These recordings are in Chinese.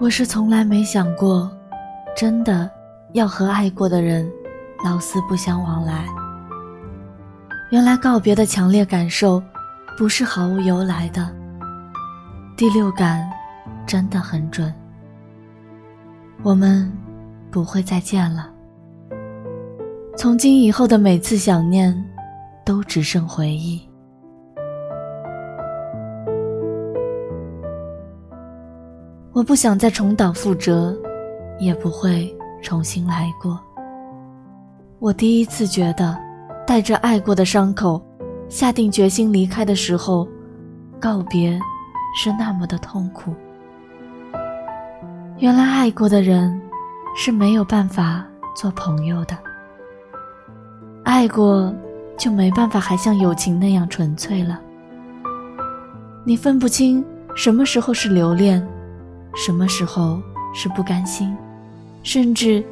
我是从来没想过，真的要和爱过的人老死不相往来。原来告别的强烈感受，不是毫无由来的。第六感真的很准，我们不会再见了。从今以后的每次想念，都只剩回忆。我不想再重蹈覆辙，也不会重新来过。我第一次觉得，带着爱过的伤口，下定决心离开的时候，告别是那么的痛苦。原来爱过的人是没有办法做朋友的，爱过就没办法还像友情那样纯粹了。你分不清什么时候是留恋。什么时候是不甘心，甚至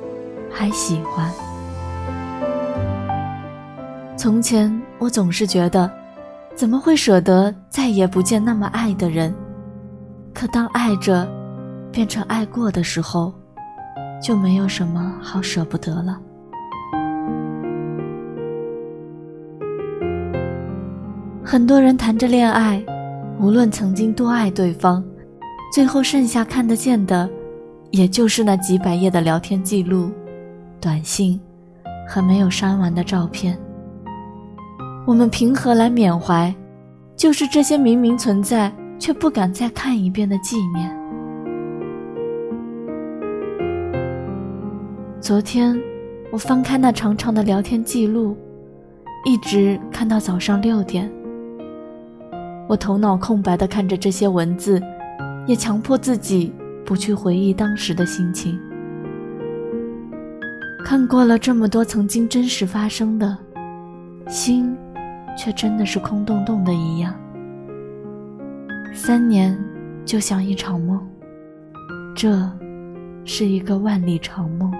还喜欢？从前我总是觉得，怎么会舍得再也不见那么爱的人？可当爱着变成爱过的时候，就没有什么好舍不得了。很多人谈着恋爱，无论曾经多爱对方。最后剩下看得见的，也就是那几百页的聊天记录、短信和没有删完的照片。我们凭何来缅怀？就是这些明明存在却不敢再看一遍的纪念。昨天我翻开那长长的聊天记录，一直看到早上六点。我头脑空白地看着这些文字。也强迫自己不去回忆当时的心情。看过了这么多曾经真实发生的，心却真的是空洞洞的一样。三年就像一场梦，这是一个万里长梦。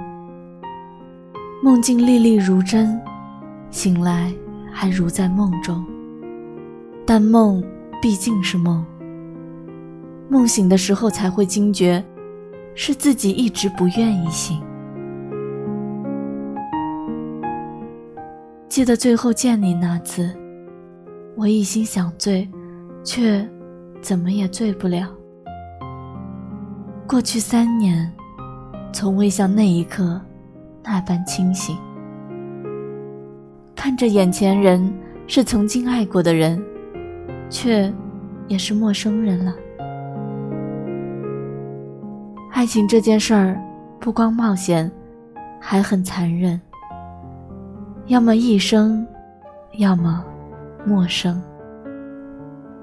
梦境历历如真，醒来还如在梦中。但梦毕竟是梦。梦醒的时候才会惊觉，是自己一直不愿意醒。记得最后见你那次，我一心想醉，却怎么也醉不了。过去三年，从未像那一刻那般清醒。看着眼前人是曾经爱过的人，却也是陌生人了。爱情这件事儿，不光冒险，还很残忍。要么一生，要么陌生。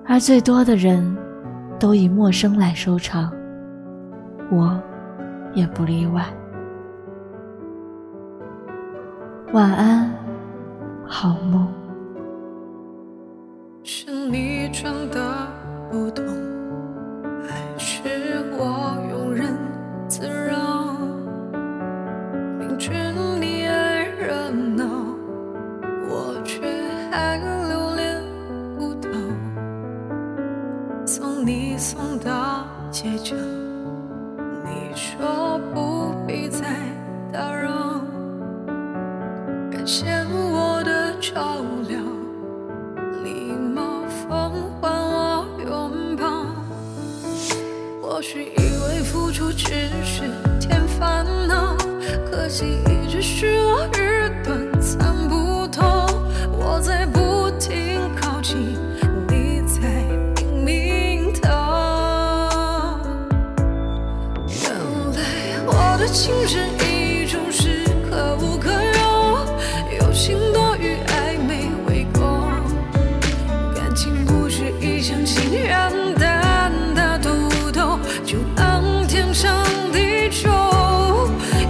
而最多的人，都以陌生来收场，我也不例外。晚安，好梦。你送到街角，你说不必再打扰。感谢我的照料，礼貌奉还我拥抱。或许以为。付出只是添烦恼，可惜一直是我情深意重是可无可有，有情多于暧昧未果，感情不是一厢情愿单打独斗就。能天长地久，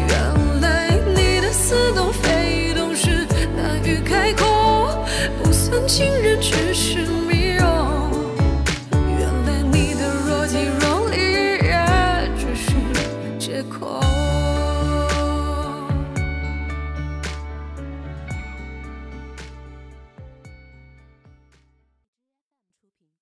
原来你的似懂非懂是难于开口，不算情人，只是。